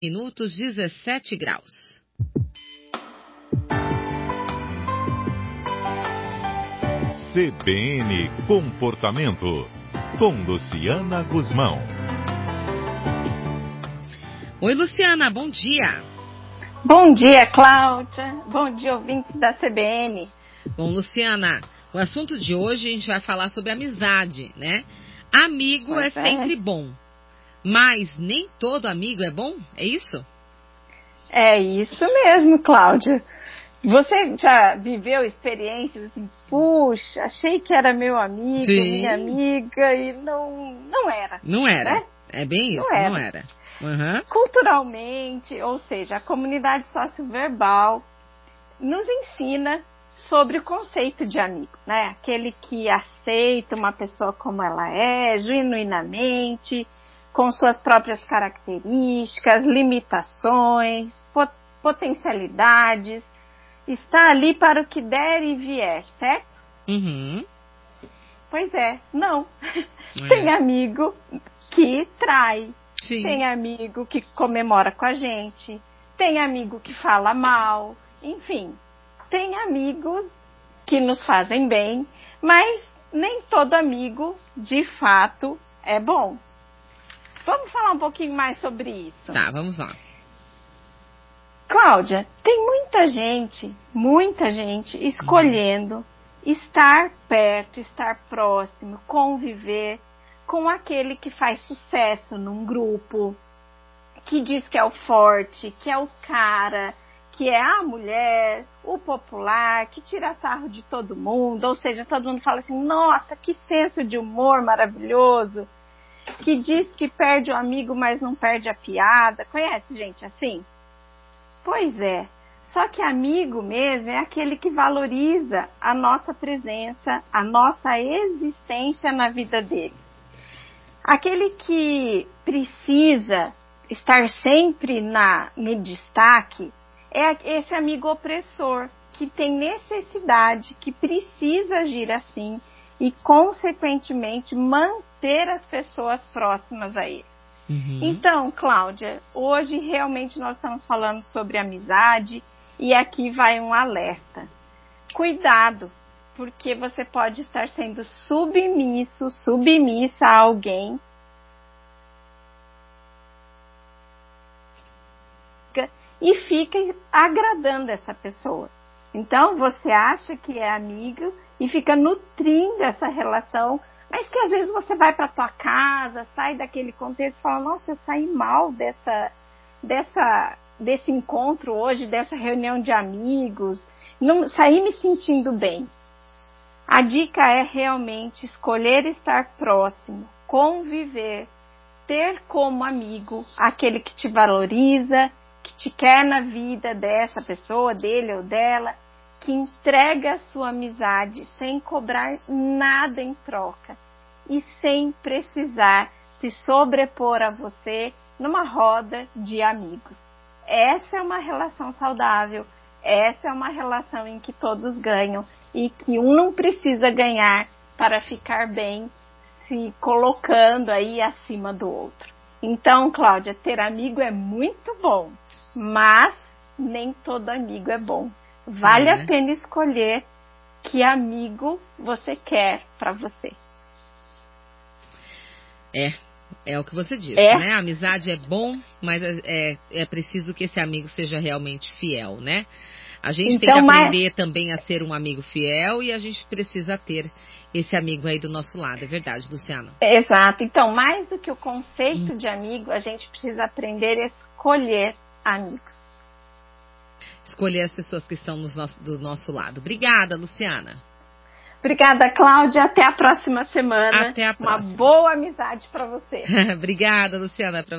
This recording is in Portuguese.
minutos 17 graus. CBN Comportamento, com Luciana Guzmão. Oi, Luciana, bom dia. Bom dia, Cláudia. Bom dia, ouvintes da CBN. Bom, Luciana, o assunto de hoje a gente vai falar sobre amizade, né? Amigo é, é sempre bom, mas nem todo amigo é bom, é isso? É isso mesmo, Cláudia. Você já viveu experiências assim, puxa, achei que era meu amigo, Sim. minha amiga, e não, não era. Não era. Né? É bem isso, não era. Não era. Uhum. Culturalmente, ou seja, a comunidade socioverbal nos ensina sobre o conceito de amigo, né? Aquele que aceita uma pessoa como ela é, genuinamente, com suas próprias características, limitações, pot potencialidades, está ali para o que der e vier, certo? Uhum. Pois é, não. É. Tem amigo que trai, Sim. tem amigo que comemora com a gente, tem amigo que fala mal, enfim, tem amigos que nos fazem bem, mas nem todo amigo de fato é bom. Vamos falar um pouquinho mais sobre isso. Tá, vamos lá. Cláudia, tem muita gente, muita gente escolhendo estar perto, estar próximo, conviver com aquele que faz sucesso num grupo, que diz que é o forte, que é o cara, que é a mulher, o popular, que tira sarro de todo mundo, ou seja, todo mundo fala assim: nossa, que senso de humor maravilhoso, que diz que perde o amigo, mas não perde a piada. Conhece gente assim? Pois é. Só que amigo mesmo é aquele que valoriza a nossa presença, a nossa existência na vida dele. Aquele que precisa estar sempre na, no destaque é esse amigo opressor que tem necessidade, que precisa agir assim e, consequentemente, manter as pessoas próximas a ele. Uhum. Então, Cláudia, hoje realmente nós estamos falando sobre amizade e aqui vai um alerta. Cuidado, porque você pode estar sendo submisso, submissa a alguém e fica agradando essa pessoa. Então, você acha que é amigo e fica nutrindo essa relação mas que às vezes você vai para tua casa, sai daquele contexto e fala, nossa, eu saí mal dessa, dessa, desse encontro hoje, dessa reunião de amigos, não saí me sentindo bem. A dica é realmente escolher estar próximo, conviver, ter como amigo aquele que te valoriza, que te quer na vida dessa pessoa, dele ou dela, que entrega a sua amizade sem cobrar nada em troca e sem precisar se sobrepor a você numa roda de amigos. Essa é uma relação saudável, essa é uma relação em que todos ganham e que um não precisa ganhar para ficar bem se colocando aí acima do outro. Então, Cláudia, ter amigo é muito bom, mas nem todo amigo é bom. Vale a pena escolher que amigo você quer para você. É, é o que você disse, é. né? A amizade é bom, mas é, é, é preciso que esse amigo seja realmente fiel, né? A gente então, tem que aprender mas... também a ser um amigo fiel e a gente precisa ter esse amigo aí do nosso lado, é verdade, Luciana? Exato. Então, mais do que o conceito hum. de amigo, a gente precisa aprender a escolher amigos escolher as pessoas que estão nosso, do nosso lado. Obrigada, Luciana. Obrigada, Cláudia. Até a próxima semana. Até a próxima. Uma boa amizade para você. Obrigada, Luciana.